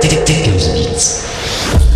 Dickens Beats.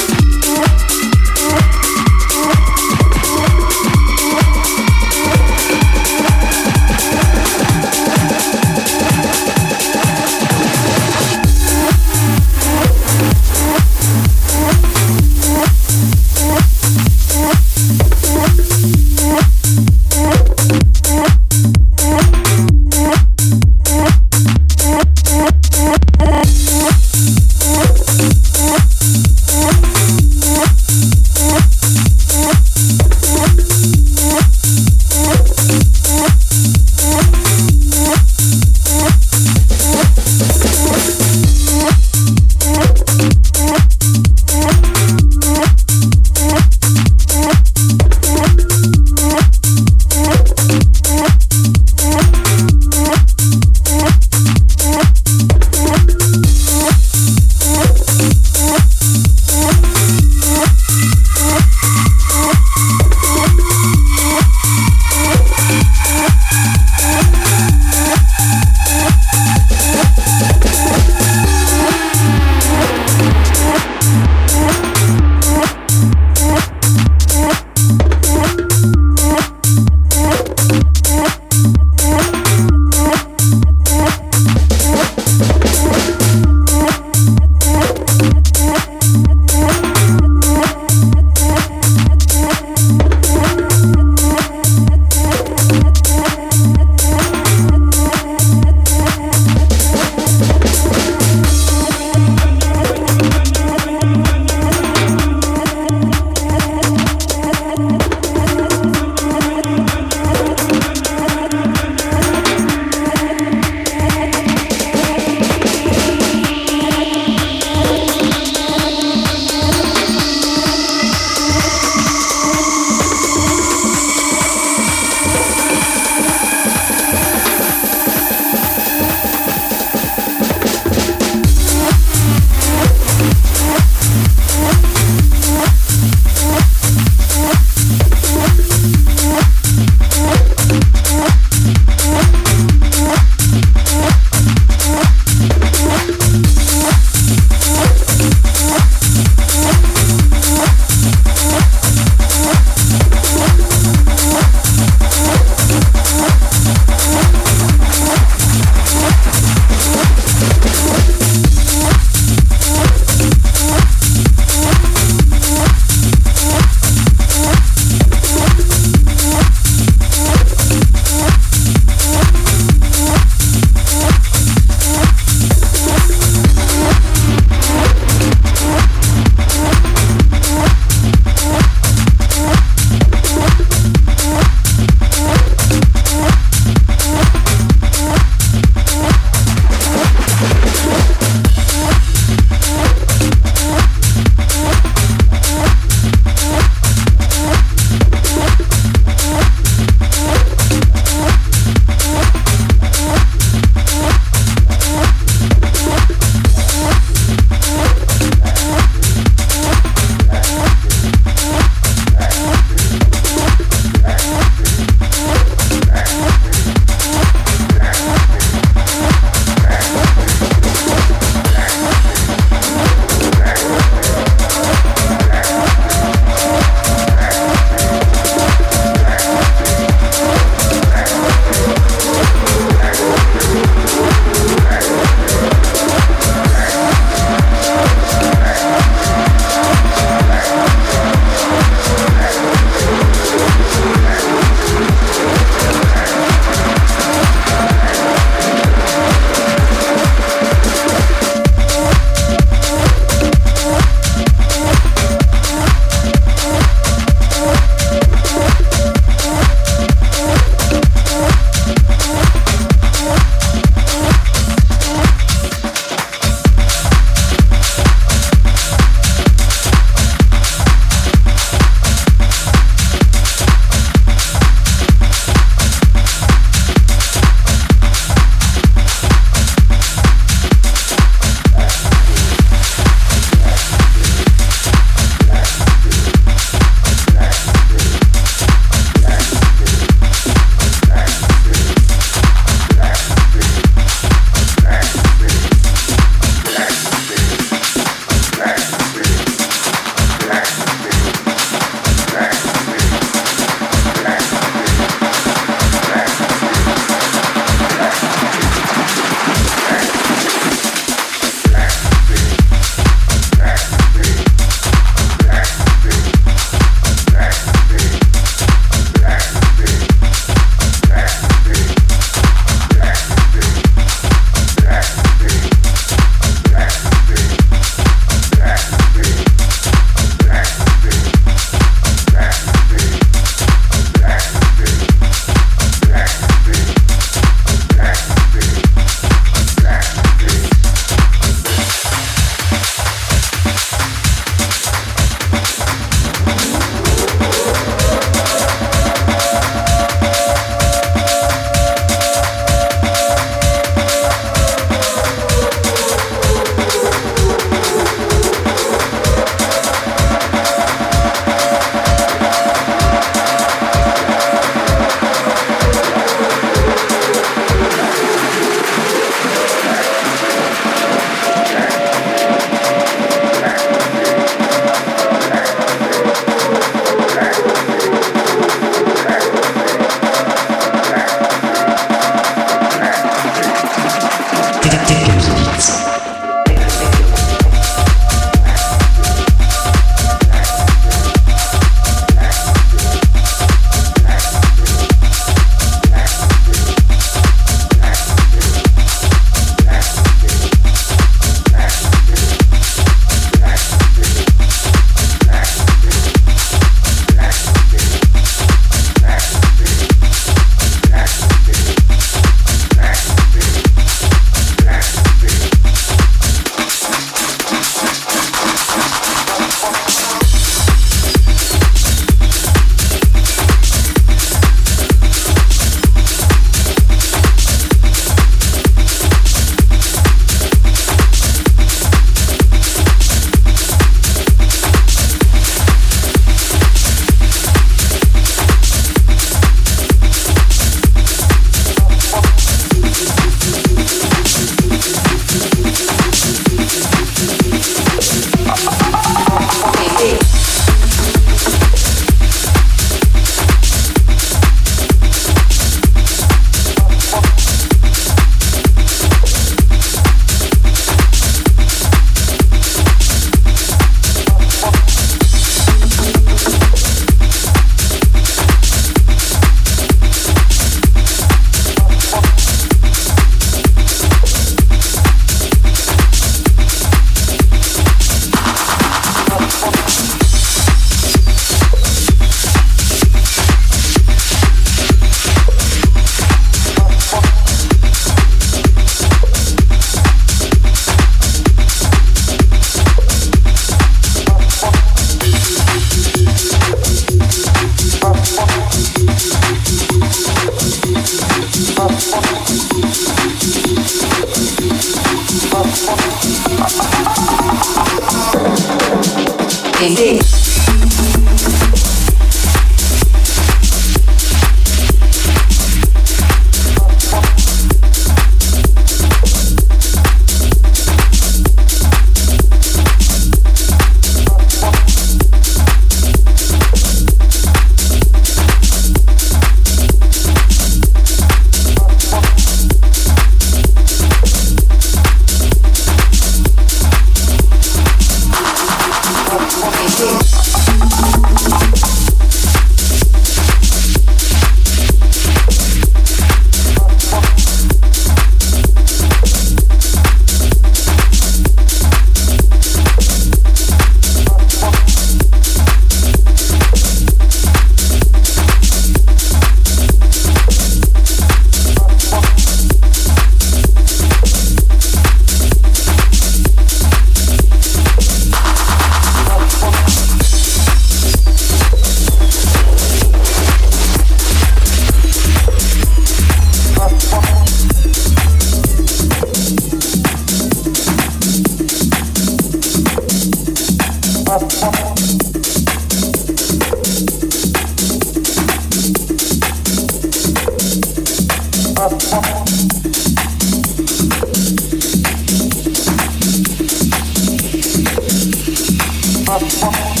Thank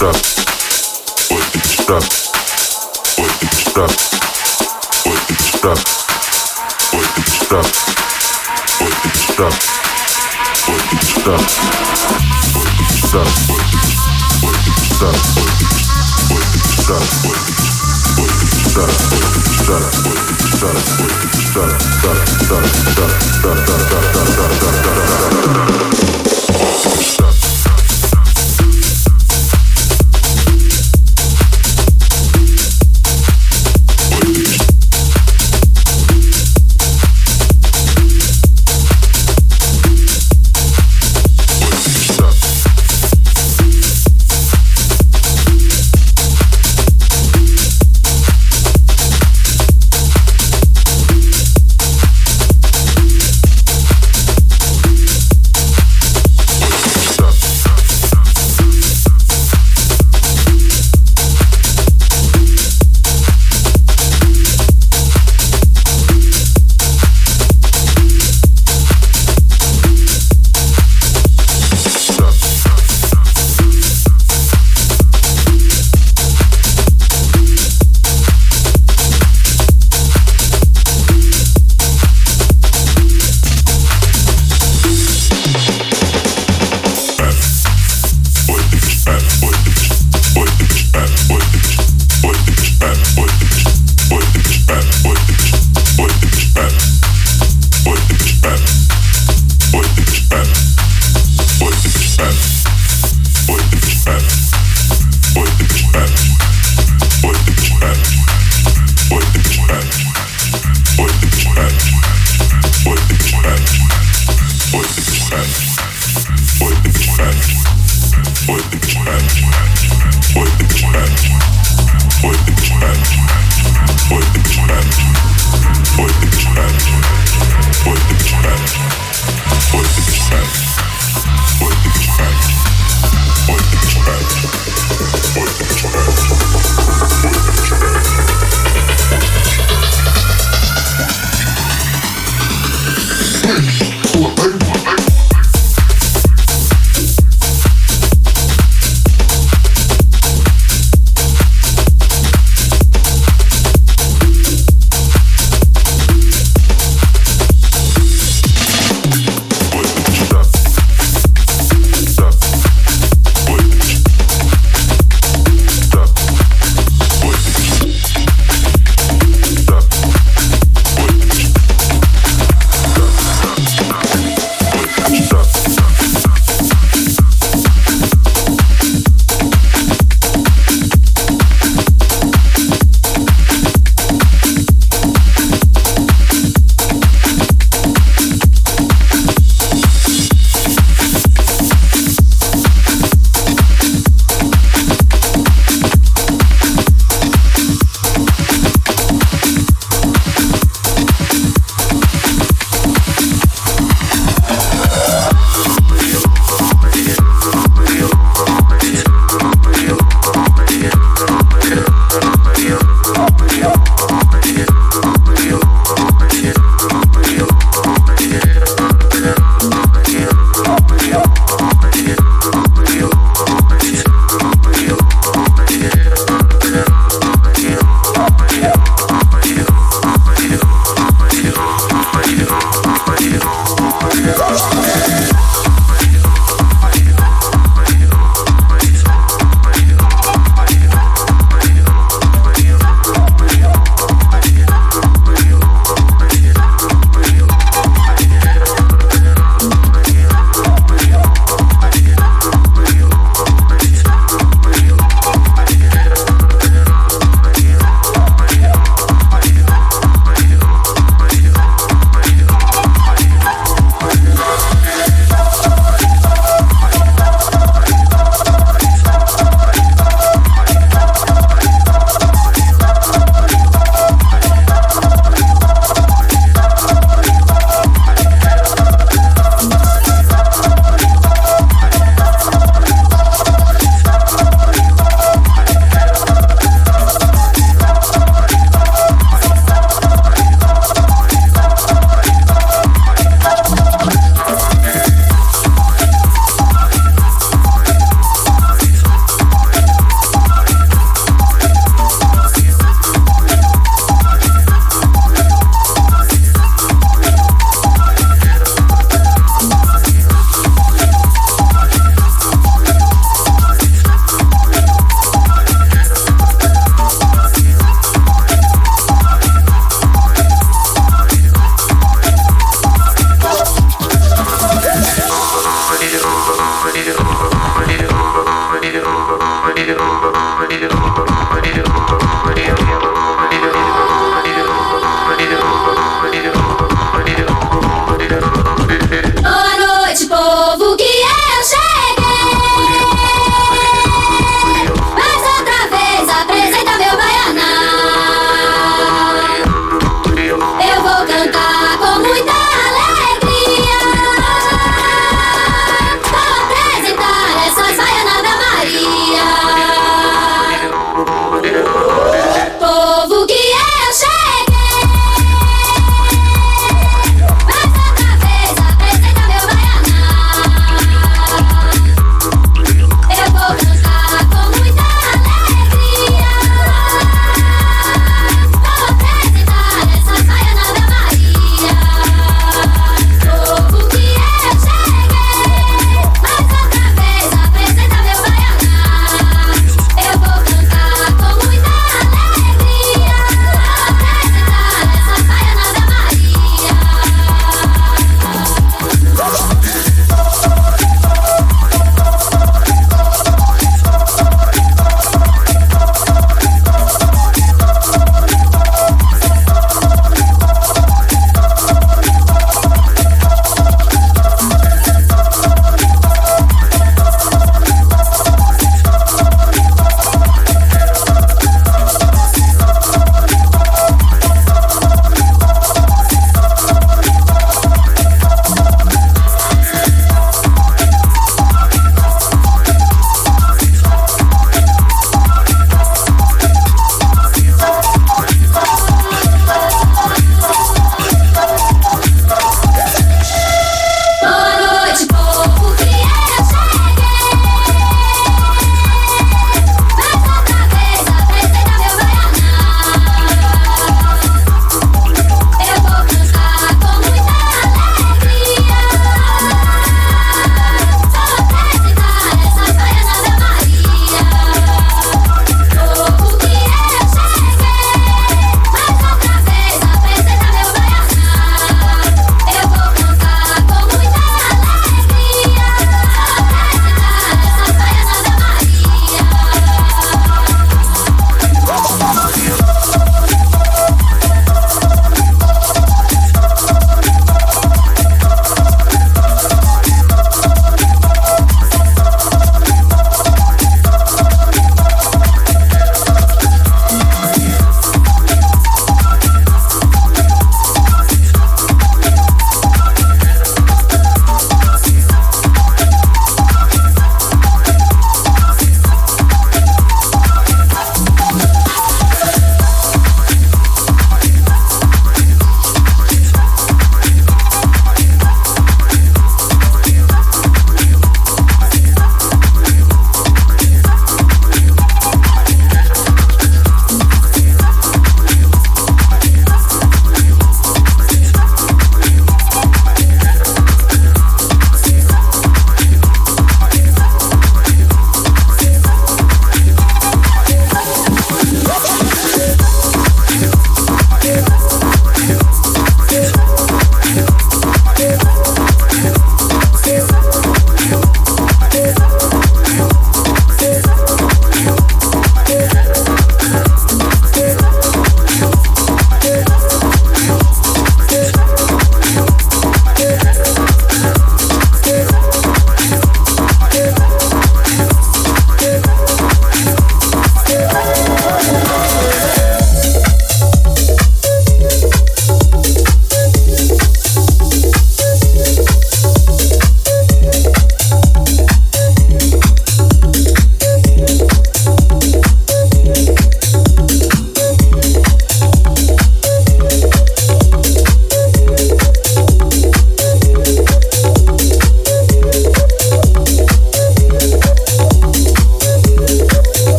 stuff.